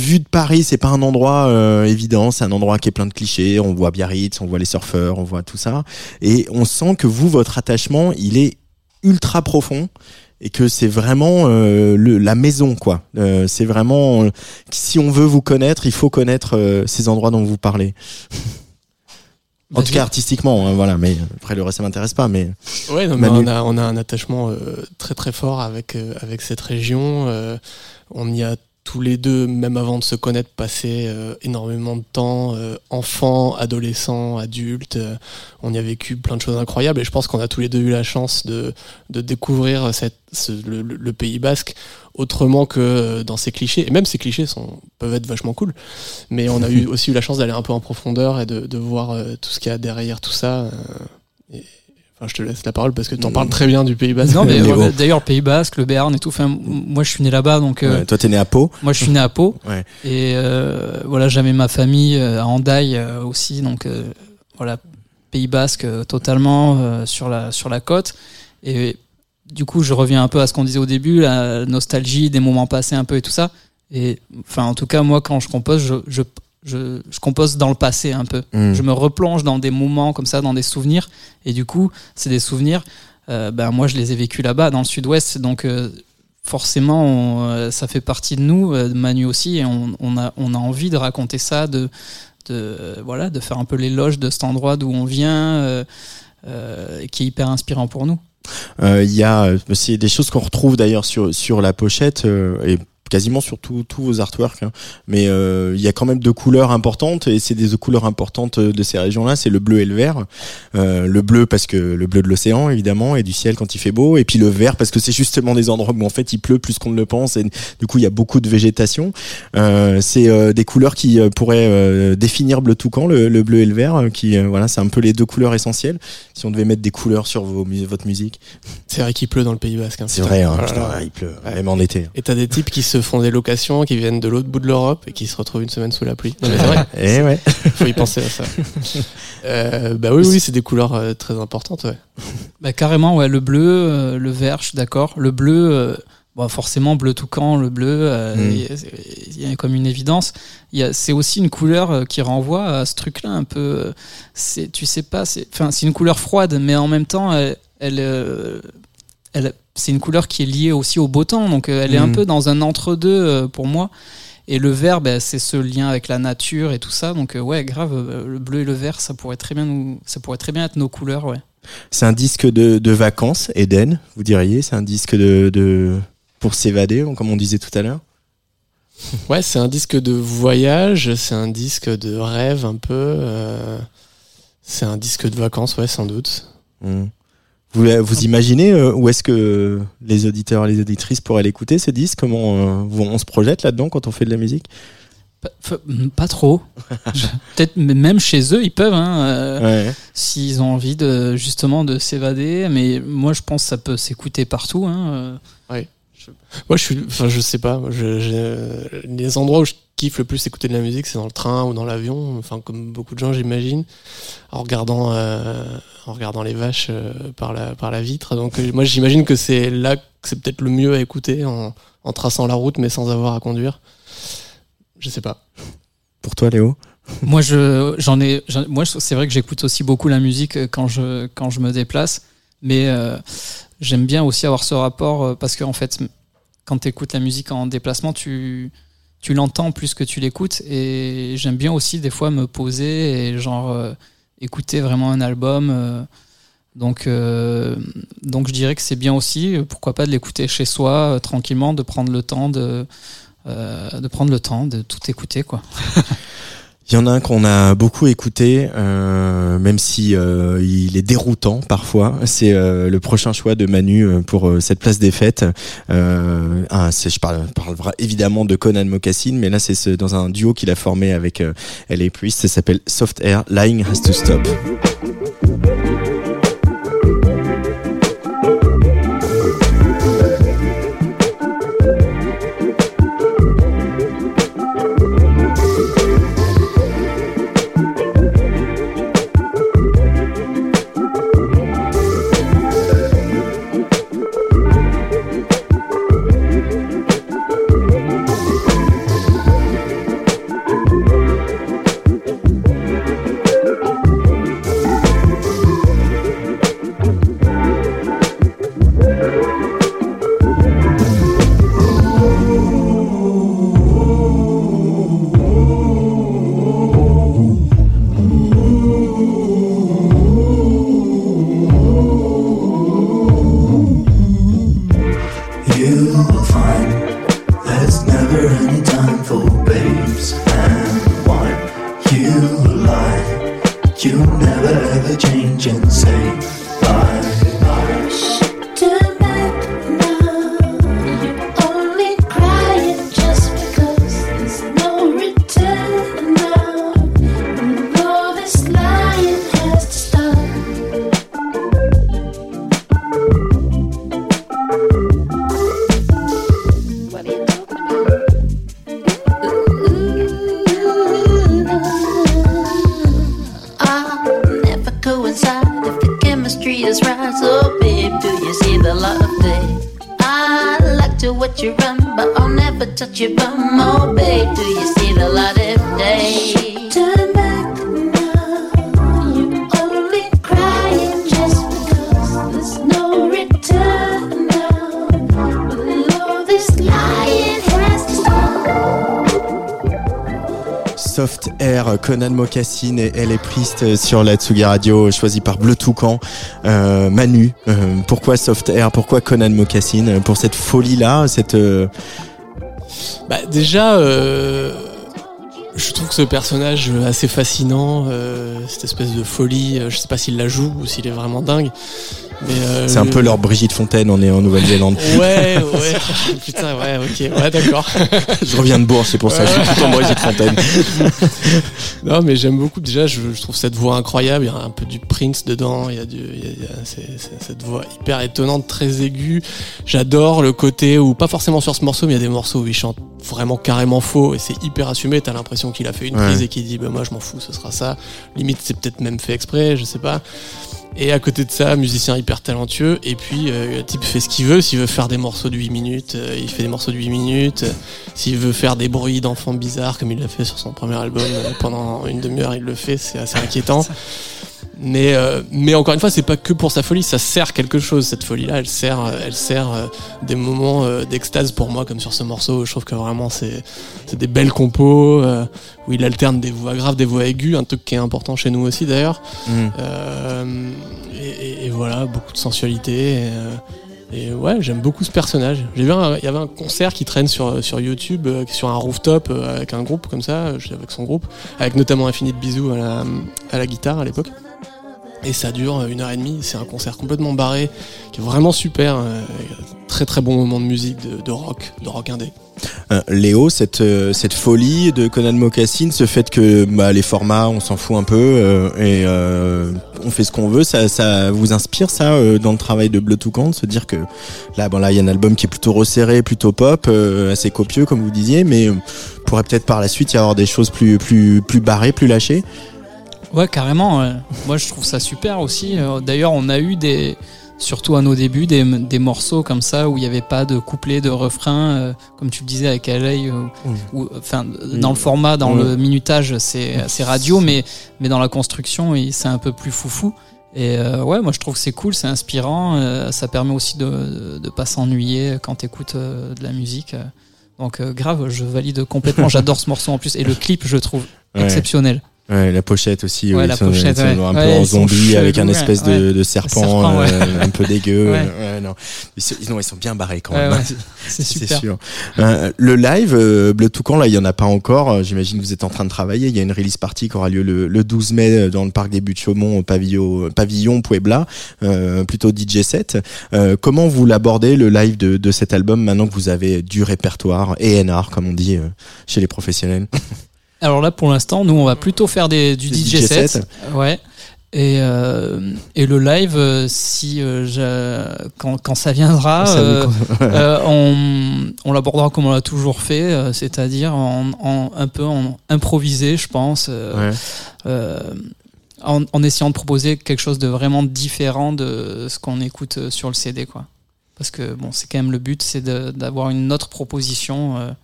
vu de Paris, c'est pas un endroit euh, évident, c'est un endroit qui est plein de clichés. On voit Biarritz, on voit les surfeurs, on voit tout ça, et on sent que vous, votre attachement, il est ultra profond et que c'est vraiment euh, le, la maison, quoi. Euh, c'est vraiment euh, si on veut vous connaître, il faut connaître ces endroits dont vous parlez. En tout cas artistiquement, hein, voilà. Mais après le reste, ça m'intéresse pas. Mais Ouais, non, mais Manu. on a, on a un attachement très très fort avec, avec cette région. On y a tous les deux, même avant de se connaître, passé euh, énormément de temps, euh, enfants, adolescents, adultes. euh, on y a vécu plein de choses incroyables et je pense qu'on a tous les deux eu la chance de, de découvrir cette, ce- le, le- Pays Basque autrement que euh, dans ces clichés. Et même ces clichés sont, peuvent être vachement cool. Mais on a eu aussi eu la chance d'aller un peu en profondeur et de, de voir euh, tout ce qu'il y a derrière tout ça. euh, et- enfin, je te laisse la parole parce que tu en parles très bien du Pays Basque. Non, mais d'ailleurs, le Pays Basque, le Béarn et tout. Enfin, moi, je suis né là-bas, donc euh, ouais, toi, t'es né à Pau. moi, je suis né à Pau. Ouais. Et euh, voilà, j'avais ma famille euh, à Hendaye aussi, donc euh, voilà, Pays Basque totalement euh, sur la sur la côte. Et du coup, je reviens un peu à ce qu'on disait au début, la nostalgie des moments passés un peu et tout ça. Et enfin, en tout cas, moi, quand je compose, je je, je, je compose dans le passé un peu. Mm. Je me replonge dans des moments comme ça, dans des souvenirs. Et du coup, c'est des souvenirs. euh, ben moi, je les ai vécus là-bas, dans le Sud-Ouest. Donc euh, forcément, on, euh, ça fait partie de nous, Manu aussi, et on, on a, on a envie de raconter ça, de, de, voilà, de faire un peu l'éloge de cet endroit d'où on vient, qui est hyper inspirant pour nous. Euh, Il y a, c'est des choses qu'on retrouve d'ailleurs sur sur la pochette euh, et quasiment sur tous vos artworks. hein. Mais euh, il y a quand même deux couleurs importantes et c'est des couleurs importantes de ces régions-là. C'est le bleu et le vert. Euh, le bleu parce que le bleu de l'océan évidemment et du ciel quand il fait beau, et puis le vert parce que c'est justement des endroits où en fait il pleut plus qu'on ne le pense et du coup il y a beaucoup de végétation. Euh, c'est euh, des couleurs qui euh, pourraient euh, définir Bleu Toucan, le, le bleu et le vert, euh, qui euh, voilà, c'est un peu les deux couleurs essentielles. Si on devait mettre des couleurs sur vos, votre musique. C'est vrai qu'il pleut dans le Pays Basque. hein, C'est vrai, hein, Oh là putain, là. il pleut, Ouais. même en été. Et t'as des types qui se font des locations, qui viennent de l'autre bout de l'Europe et qui se retrouvent une semaine sous la pluie. Non, mais c'est vrai, Eh ouais. faut y penser à ça. Euh, bah oui, oui, c'est des couleurs euh, très importantes, ouais. Bah, carrément, ouais, le bleu, euh, le vert, je suis d'accord. Le bleu, euh, bon, forcément, bleu toucan, le bleu, euh, Mm. il y a- il y a comme une évidence. Il y a- C'est aussi une couleur qui renvoie à ce truc-là un peu. C'est, tu sais pas, c'est, enfin, c'est une couleur froide, mais en même temps, elle, elle, euh, elle- c'est une couleur qui est liée aussi au beau temps. Donc, euh, elle est un Mm. peu dans un entre-deux euh, pour moi. Et le vert, ben, c'est ce lien avec la nature et tout ça. Donc, euh, ouais, grave, euh, le bleu et le vert, ça pourrait très bien nous, ça pourrait très bien être nos couleurs, ouais. C'est un disque de, de vacances, Eden, vous diriez. C'est un disque de, de pour s'évader, comme on disait tout à l'heure? Ouais, c'est un disque de voyage, c'est un disque de rêve un peu. euh, c'est un disque de vacances, ouais, sans doute. Mm. Vous, vous imaginez euh, où est-ce que les auditeurs et les auditrices pourraient l'écouter ce disque Comment euh, vous- on se projette là-dedans quand on fait de la musique? Pas, mm, pas trop. Peut-être même chez eux, ils peuvent, hein, euh, Ouais. s'ils ont envie de justement de s'évader. Mais moi, je pense que ça peut s'écouter partout. Hein. euh. Moi, je suis, enfin, je sais pas. Je, je- les endroits où je kiffe le plus écouter de la musique, c'est dans le train ou dans l'avion. Enfin, comme beaucoup de gens, j'imagine, en regardant, euh, en regardant les vaches euh, par la par la vitre. Donc, euh, moi, j'imagine que c'est là que c'est peut-être le mieux à écouter en, en traçant la route, mais sans avoir à conduire. Je sais pas. Pour toi, Léo? Moi, je, j'en ai, j'en- moi, c'est vrai que j'écoute aussi beaucoup la musique euh, quand je, quand je me déplace. Mais euh, j'aime bien aussi avoir ce rapport euh, parce qu'en fait, m- quand tu écoutes la musique en déplacement, tu, tu l'entends plus que tu l'écoutes. Et j'aime bien aussi des fois me poser et genre euh, écouter vraiment un album. euh, Donc, donc je dirais que c'est bien aussi, pourquoi pas de l'écouter chez soi, tranquillement, de prendre le temps de, de prendre le temps de tout écouter, quoi. Il y en a un qu'on a beaucoup écouté, euh, même si euh, il est déroutant parfois. C'est euh, le prochain choix de Manu euh, pour euh, cette place des fêtes. Ah, je parle, évidemment de Conan Mocassin, mais là c'est ce- dans un duo qu'il a formé avec L.A. Priest. Ça s'appelle Soft Air. Lying Has to Stop. Air, Conan Mocassin et Elle est Priest sur la Tsugi Radio, choisi par Bleu Toucan. Euh, Manu, euh, pourquoi Soft Air Pourquoi Conan Mocassin Euh, Pour cette folie-là, cette... Bah, déjà, je trouve que ce personnage assez fascinant, cette espèce de folie, je sais pas s'il la joue ou s'il est vraiment dingue. Euh, c'est un peu leur Brigitte Fontaine, on est en Nouvelle-Zélande. Ouais, ouais, putain, ouais, ok, ouais, d'accord. je reviens de Bourges, c'est pour ça, je suis tout en Brigitte Fontaine. Non, mais j'aime beaucoup. Déjà, je, je trouve cette voix incroyable. Il y a un peu du Prince dedans. Il y a, du, il y a- il y a- cette voix hyper étonnante, très aiguë. J'adore le côté où, pas forcément sur ce morceau, mais il y a des morceaux où il chante vraiment carrément faux et c'est hyper assumé. T'as l'impression qu'il a fait une Ouais. prise et qu'il dit, bah, moi, je m'en fous, ce sera ça. Limite, c'est peut-être même fait exprès, je sais pas. Et à côté de ça, musicien hyper talentueux. Et puis, euh, le type fait ce qu'il veut. S'il veut faire des morceaux de 8 minutes, euh, il fait des morceaux de 8 minutes. S'il veut faire des bruits d'enfants bizarres, comme il l'a fait sur son premier album, euh, pendant une demi-heure, il le fait. C'est assez inquiétant. Mais, euh, mais encore une fois, c'est pas que pour sa folie, ça sert quelque chose, cette folie-là. Elle sert, euh, elle sert euh, des moments euh, d'extase pour moi, comme sur ce morceau. Je trouve que vraiment, c'est c'est des belles compos, où il alterne des voix graves, des voix aiguës, un truc qui est important chez nous aussi d'ailleurs. Mm. Et, et- et voilà, beaucoup de sensualité. Et, et ouais, j'aime beaucoup ce personnage. J'ai vu, il y avait un concert qui traîne sur, sur YouTube, sur un rooftop avec un groupe comme ça, avec son groupe, avec notamment Infinite Bisous à la, à la guitare à l'époque. Et ça dure une heure et demie. C'est un concert complètement barré, qui est vraiment super. euh, très très bon moment de musique, de, rock, de rock indé. Euh, Léo, cette, euh, cette folie de Conan Mocassin, ce fait que bah, les formats, on s'en fout un peu et on fait ce qu'on veut, ça, vous inspire ça dans le travail de Bleu Toucan, de se dire que là, bon là, il y a un album qui est plutôt resserré, plutôt pop, assez copieux comme vous disiez, mais pourrait peut-être par la suite y avoir des choses plus plus plus barrées, plus lâchées. Ouais, carrément. ouais. Moi, je trouve ça super aussi. Euh, D'ailleurs, on a eu des, surtout à nos débuts, des, des morceaux comme ça où il n'y avait pas de couplet, de refrain, euh, comme tu le disais avec LA, euh, ou enfin dans le format, dans le minutage, c'est c'est radio, mais mais dans la construction, c'est un peu plus foufou. Et euh, ouais, moi je trouve que c'est cool, c'est inspirant. euh, ça permet aussi de de pas s'ennuyer quand t'écoutes euh, de la musique. Donc euh, grave, je valide complètement. J'adore ce morceau en plus et le clip, je trouve Ouais. exceptionnel. Ouais, la pochette aussi. Ouais, oui, la pochette, ouais. un peu en zombie avec un espèce de, de serpent, euh, un peu dégueu. Ouais. Ouais, non. Ils, sont, sont- ils sont bien barrés quand même. c'est sûr. Euh, le live, euh, Bleu Toucan, là, il y en a pas encore. Euh, J'imagine que vous êtes en train de travailler. Il y a une release party qui aura lieu le, le 12 mai euh, dans le parc des Buttes Chaumont au pavillon, pavillon Puebla, euh, plutôt DJ set. Euh, comment vous l'abordez le live de, de cet album maintenant que vous avez du répertoire et NR, comme on dit euh, chez les professionnels? Alors là, pour l'instant, nous, on va plutôt faire des, du DJ, DJ set. sets. Ouais. Et, euh, et le live, euh, si euh, je- quand, quand ça viendra, Ça euh, on, on l'abordera comme on l'a toujours fait, c'est-à-dire en, en- un peu en improvisé, je pense, Ouais. en, en essayant de proposer quelque chose de vraiment différent de ce qu'on écoute sur le CD, quoi. Parce que bon, c'est quand même le but, c'est d'avoir une autre proposition,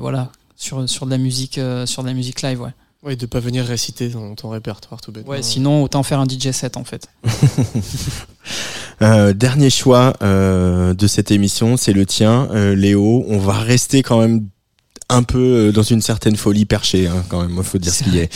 voilà, sur, sur de la musique, euh, sur de la musique live, ouais. Ouais, de pas venir réciter dans ton répertoire tout bêtement. Ouais, sinon autant faire un DJ set en fait. Euh, dernier choix euh, de cette émission, c'est le tien, euh, Léo. On va rester quand même un peu euh, dans une certaine folie perchée, hein, quand même. Il faut dire ce qu'il y est.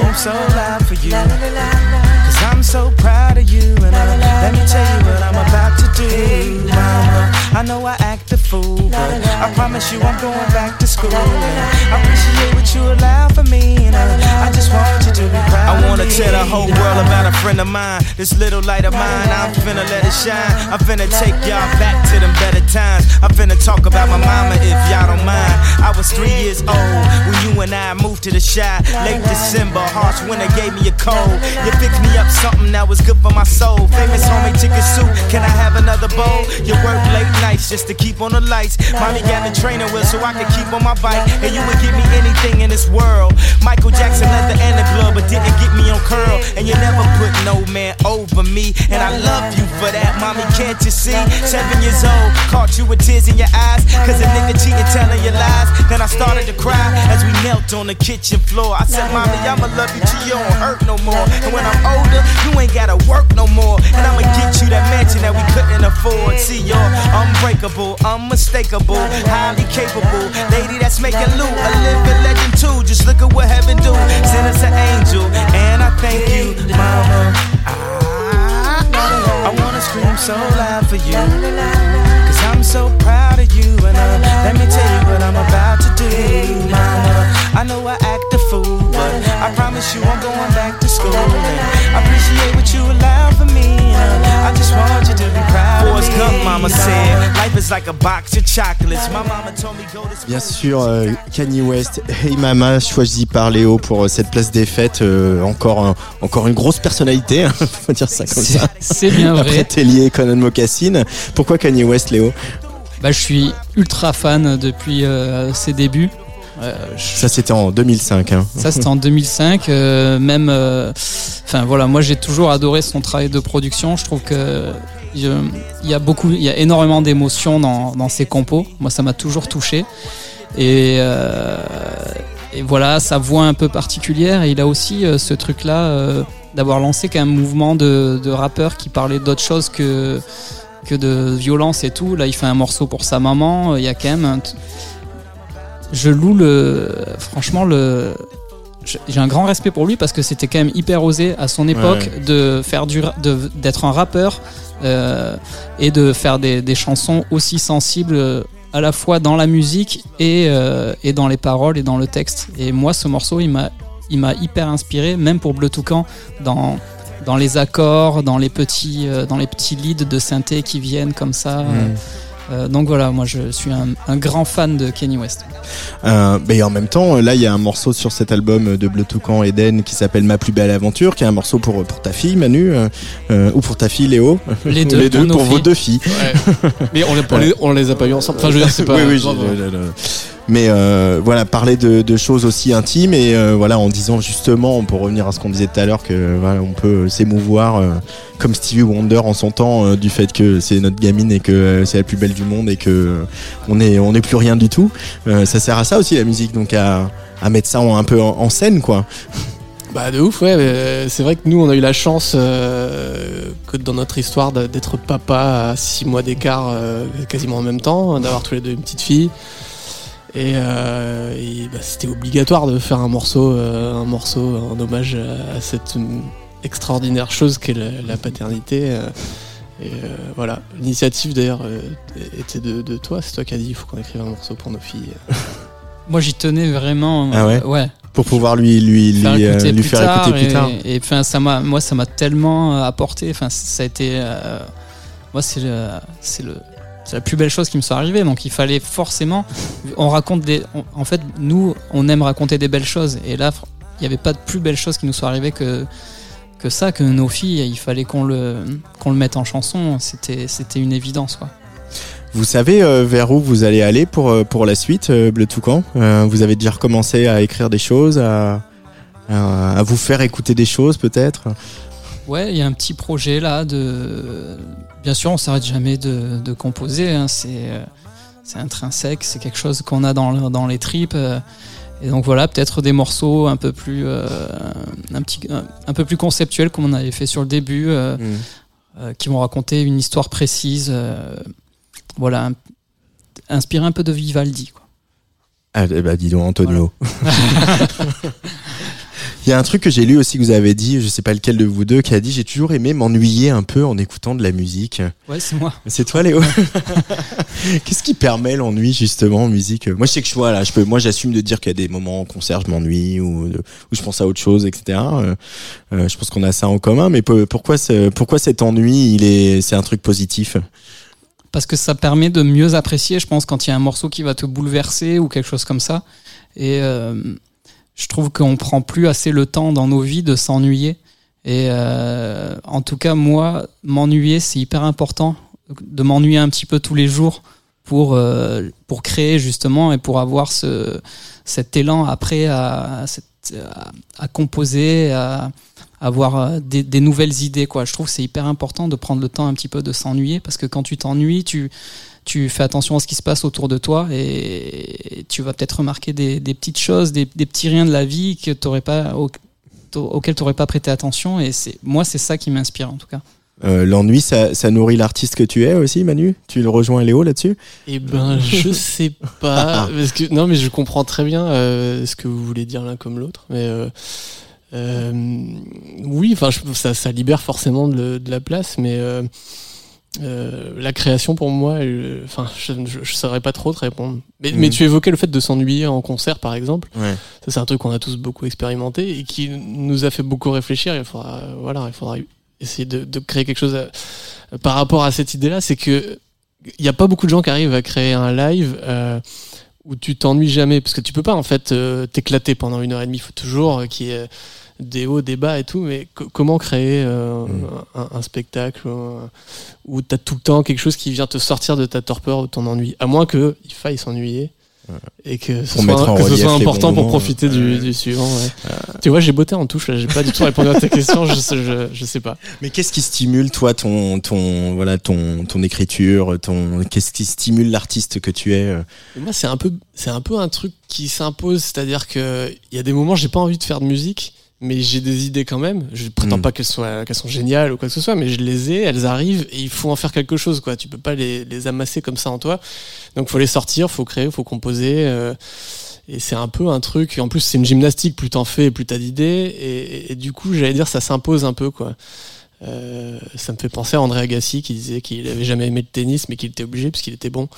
scream so loud for you. Cause I'm so proud of you. And uh, let me tell you what I'm about to do. Mama, I know I act fool, but I promise you I'm going back to school. I appreciate what you allow for me. And uh, I just want you to be proud. I wanna tell the whole world about a friend of mine. This little light of mine, I'm finna let it shine. I'm finna take y'all back to them better times. I'm finna talk about my mama if y'all don't mind. I was three years old when you and I moved to the shy. Late December, harsh winter gave me a cold. You picked me up something that was good for my soul. Famous homie chicken soup, can I have another bowl? You work late nights just to keep on the lights. Mommy got me training wheel so I could keep on my bike. And you would give me anything in this world. Michael Jackson leather and the glove, but didn't get me on curl. And you never put no man over me. And I love you for that, mommy. Can't you see? Seven years old, caught you with tears in your eyes. Cause a nigga cheating, telling you lies. Then I started to cry as we knelt on the kitchen floor. I said, Mommy, I'ma love you till you don't hurt no more. And when I'm older, you ain't gotta work no more. And I'ma get you that mansion that we couldn't afford. See, you're unbreakable, unmistakable, highly capable. Lady that's making loot, a living legend too. Just look at what heaven do. Send us an angel, and I thank you, Mama. I, I wanna scream so loud for you. Cause I'm so proud of you and uh, let me tell you what I'm about to do, mama. I know I act a fool, but I promise you I'm going back to school. And I Bien sûr, euh, Kanye West, Hey Mama, choisi par Léo pour euh, cette place des fêtes. euh, encore, un- encore une grosse personnalité, hein, faut dire ça comme C'est ça. c'est bien Après vrai. Tellier et Conan Mocassin. Pourquoi Kanye West, Léo? Bah, je suis ultra fan depuis euh, ses débuts. Euh, je- Ça, c'était en 2005. Hein. Ça, c'était en 2005. euh, même, euh, enfin voilà, moi j'ai toujours adoré son travail de production. Je trouve que il y a beaucoup, il y a énormément d'émotions dans, dans ses compos. Moi, ça m'a toujours touché. Et, euh, et voilà, sa voix un peu particulière. Et il a aussi euh, ce truc-là euh, d'avoir lancé qu'un mouvement de, de rappeurs qui parlait d'autre chose que que de violence et tout. Là, il fait un morceau pour sa maman. Il y a quand même un je loue le. Franchement, le. J'ai un grand respect pour lui parce que c'était quand même hyper osé à son époque de faire du, d'être un rappeur euh, et de faire des, des chansons aussi sensibles euh, à la fois dans la musique et, euh, et dans les paroles et dans le texte. Et moi, ce morceau, il m'a, il m'a hyper inspiré, même pour Bleu Toucan, dans dans les accords, dans les petits, dans les petits leads de synthé qui viennent comme ça. Mm. Euh, donc voilà, moi je suis un, un grand fan de Kenny West. Euh, mais en même temps, là, il y a un morceau sur cet album de Bleu Toucan Eden qui s'appelle Ma plus belle aventure, qui est un morceau pour, pour ta fille Manu, euh, euh, ou pour ta fille Léo. Les deux, les deux pour vos deux filles. Mais on les, on, les, on les a pas eu ensemble. Enfin, je veux dire, c'est pas. oui, oui, Mais euh, voilà, parler de, choses aussi intimes et euh, voilà, en disant justement, pour revenir à ce qu'on disait tout à l'heure, que voilà, on peut s'émouvoir euh, comme Stevie Wonder en son temps du fait que c'est notre gamine et que c'est la plus belle du monde et que on est on est plus rien du tout. Ça sert à ça aussi la musique, donc à mettre ça un peu en, scène, quoi. Bah de ouf, ouais. C'est vrai que nous, on a eu la chance que dans notre histoire d'être papa à 6 mois d'écart, quasiment en même temps, d'avoir tous les deux une petite fille. Et, euh, et, bah, c'était obligatoire de faire un morceau, euh, un morceau en hommage à, à cette extraordinaire chose qu'est la, la paternité. euh, et euh, voilà, l'initiative d'ailleurs euh, était de, de toi. C'est toi qui as dit il faut qu'on écrive un morceau pour nos filles. Moi, j'y tenais vraiment. Ah ouais euh, ouais. Pour pouvoir lui, lui, lui, faire euh, écouter lui plus faire tard écouter plus et, tard. Et enfin, ça m'a, moi, ça m'a tellement euh, apporté. Enfin, ça a été, euh, moi, c'est le, c'est le, c'est la plus belle chose qui me soit arrivée. Donc, il fallait forcément, on raconte des, en fait, nous, on aime raconter des belles choses. Et là, il n'y avait pas de plus belle chose qui nous soit arrivée que que ça, que nos filles. Il fallait qu'on le, le mette en chanson. C'était, une évidence, quoi. Vous savez euh, vers où vous allez aller pour, euh, pour la suite, euh, Bleu Toucan? Vous avez déjà recommencé à écrire des choses, à, à vous faire écouter des choses peut-être? Ouais, il y a un petit projet là de. Bien sûr, on s'arrête jamais de, de composer. hein, C'est euh, c'est intrinsèque, c'est quelque chose qu'on a dans, le- dans les tripes. euh, Et donc voilà, peut-être des morceaux un peu plus euh, un petit un, un peu plus conceptuels comme on avait fait sur le début, euh, euh, qui vont raconter une histoire précise. euh, voilà, un- inspirer un peu de Vivaldi. Quoi. Ah, ben, dis donc, Antonio. Il y a un truc que j'ai lu aussi que vous avez dit, je sais pas lequel de vous deux, qui a dit j'ai toujours aimé m'ennuyer un peu en écoutant de la musique. Ouais, c'est moi. C'est toi, Léo Qu'est-ce qui permet l'ennui justement en musique? Moi, je sais que je vois là, je peux, moi, j'assume de dire qu'il y a des moments en concert, je m'ennuie ou de- où je pense à autre chose, etc. Euh, euh, je pense qu'on a ça en commun, mais pourquoi, ce- pourquoi cet ennui Il est, c'est un truc positif? parce que ça permet de mieux apprécier, je pense, quand il y a un morceau qui va te bouleverser ou quelque chose comme ça. Et euh, je trouve qu'on prend plus assez le temps dans nos vies de s'ennuyer. Et euh, en tout cas, moi, m'ennuyer, c'est hyper important. De m'ennuyer un petit peu tous les jours pour, euh, pour créer justement et pour avoir ce, cet élan après à, à composer, à avoir euh, des, des nouvelles idées. Quoi. Je trouve que c'est hyper important de prendre le temps un petit peu de s'ennuyer parce que quand tu t'ennuies, tu, tu fais attention à ce qui se passe autour de toi et tu vas peut-être remarquer des, des petites choses, des, des petits riens de la vie que t'aurais pas, au- auxquels tu n'aurais pas prêté attention. Et c'est, moi, c'est ça qui m'inspire en tout cas. Euh, l'ennui, ça, ça nourrit l'artiste que tu es aussi, Manu? Tu le rejoins Léo là-dessus? Eh ben, je sais pas. Parce que, non, mais je comprends très bien euh, ce que vous voulez dire l'un comme l'autre. Mais euh, euh, oui, enfin, ça libère forcément de, de la place, mais euh, euh, la création pour moi, euh, enfin, je, je, je saurais pas trop te répondre. Mais, mais tu évoquais le fait de s'ennuyer en concert, par exemple. Ouais. Ça, c'est un truc qu'on a tous beaucoup expérimenté et qui nous a fait beaucoup réfléchir. Il faudra, euh, voilà, il faudra essayer de, de créer quelque chose à- par rapport à cette idée-là. C'est que il n'y a pas beaucoup de gens qui arrivent à créer un live euh, où tu t'ennuies jamais parce que tu peux pas en fait euh, t'éclater pendant une heure et demie. Il faut toujours euh, qu'il y ait des hauts, des bas et tout. Mais co- comment créer euh, Mm. un, un spectacle euh, où tu as tout le temps quelque chose qui vient te sortir de ta torpeur ou de ton ennui À moins qu'il faille s'ennuyer. Et que ce soit, que ce important pour moments, profiter du, du suivant. ouais. Tu vois, j'ai botté en touche, là, j'ai pas du tout répondu à ta question, je, je, je sais pas. Mais qu'est-ce qui stimule toi ton ton voilà ton ton écriture, ton qu'est-ce qui stimule l'artiste que tu es euh? Et Moi, c'est un peu, c'est un peu un truc qui s'impose, c'est-à-dire que il y a des moments, j'ai pas envie de faire de musique, mais j'ai des idées quand même. Je prétends Mm. pas qu'elles soient, qu'elles sont géniales ou quoi que ce soit, mais je les ai, elles arrivent et il faut en faire quelque chose, quoi. Tu peux pas les, les amasser comme ça en toi. Donc, faut les sortir, faut créer, faut composer. euh, et c'est un peu un truc. et En plus, c'est une gymnastique. Plus t'en fais, plus t'as d'idées. Et, et du coup, j'allais dire, ça s'impose un peu, quoi. Euh, ça me fait penser à André Agassi qui disait qu'il avait jamais aimé le tennis, mais qu'il était obligé parce qu'il était bon.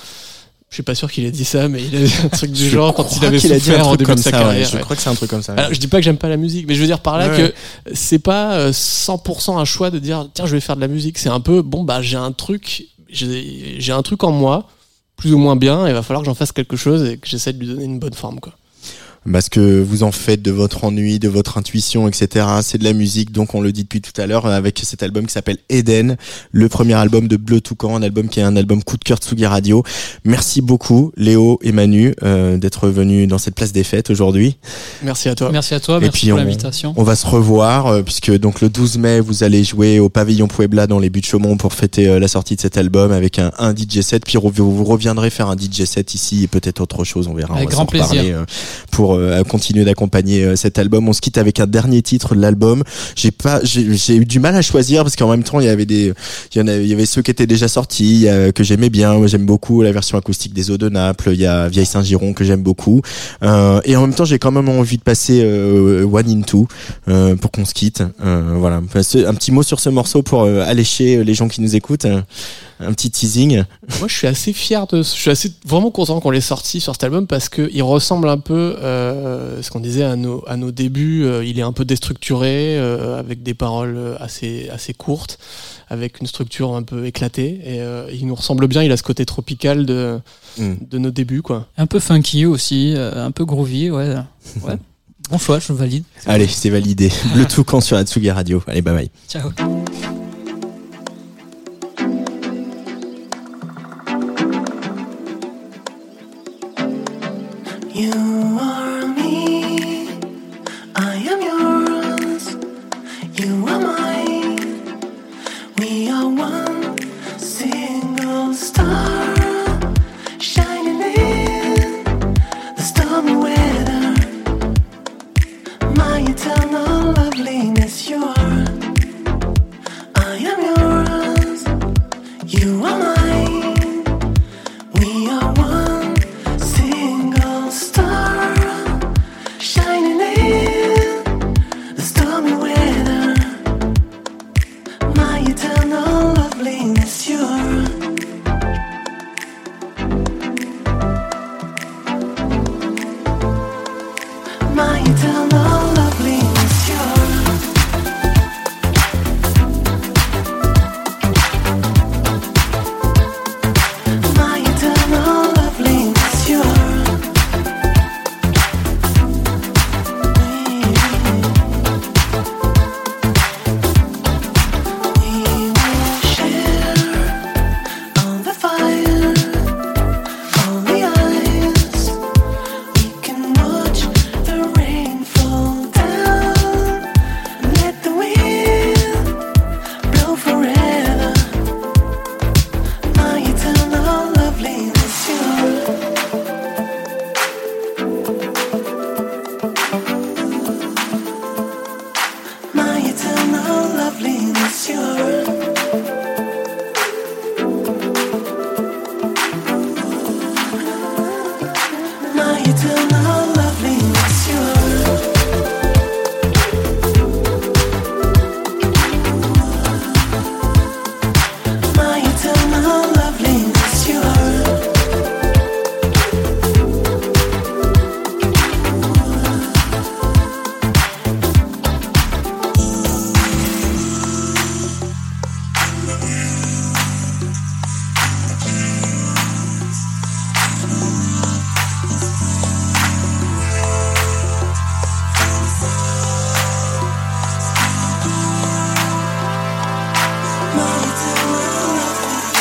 Je suis pas sûr qu'il ait dit ça, mais il a dit un truc du Je genre quand il avait a dit un truc début comme de sa ça, ouais. carrière. Je ouais. crois que c'est un truc comme ça. Alors, je dis pas que j'aime pas la musique, mais je veux dire par là Ouais. que c'est pas euh, 100% un choix de dire tiens je vais faire de la musique. C'est un peu bon bah j'ai un truc, j'ai un truc en moi plus ou moins bien, et il va falloir que j'en fasse quelque chose et que j'essaie de lui donner une bonne forme quoi. Parce que vous en faites de votre ennui, de votre intuition, etc. C'est de la musique, donc on le dit depuis tout à l'heure, avec cet album qui s'appelle Eden, le premier album de Bleu Toucan, un album qui est un album coup de cœur Tsugi Radio. Merci beaucoup, Léo et Manu, euh, d'être venus dans cette place des fêtes aujourd'hui. Merci à toi. Merci à toi, Et merci puis pour on- l'invitation. On va se revoir, euh, puisque donc le 12 mai, vous allez jouer au pavillon Puebla dans les buts de Chaumont pour fêter euh, la sortie de cet album avec un, un DJ set. Puis vous, reviendrez faire un DJ set ici et peut-être autre chose, on verra. Avec on va grand plaisir. euh, pour, euh, continuer d'accompagner euh, cet album. On se quitte avec un dernier titre de l'album. J'ai pas, j'ai eu du mal à choisir parce qu'en même temps il y avait des, il y en avait, il y avait ceux qui étaient déjà sortis que j'aimais bien. J'aime beaucoup la version acoustique des Eaux de Naples. Il y a Vieille Saint-Giron que j'aime beaucoup. Euh, et en même temps j'ai quand même envie de passer euh, One in Two euh, pour qu'on se quitte. Euh, voilà. Un petit mot sur ce morceau pour allécher les gens qui nous écoutent. Un petit teasing. Moi, je suis assez fier de. Je suis assez vraiment content qu'on l'ait sorti sur cet album parce que il ressemble un peu, euh, ce qu'on disait à nos à nos débuts. euh, il est un peu déstructuré, euh, avec des paroles assez assez courtes, avec une structure un peu éclatée. Et euh, il nous ressemble bien. Il a ce côté tropical de Mm. de nos débuts, quoi. Un peu funky aussi, euh, un peu groovy, ouais. ouais. Bon choix, je valide. Allez, c'est validé. Le Toucan sur Atsugi Radio. Allez, bye bye. Ciao.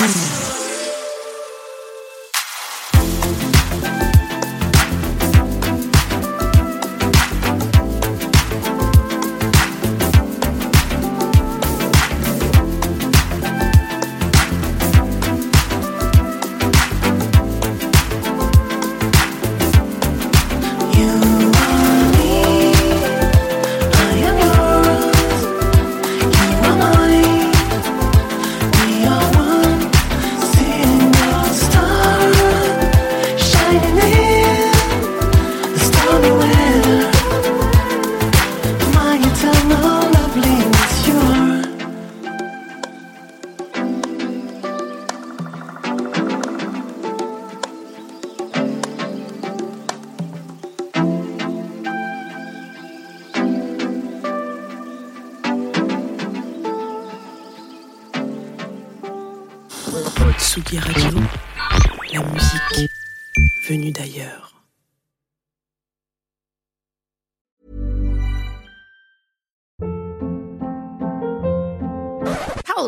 Dance.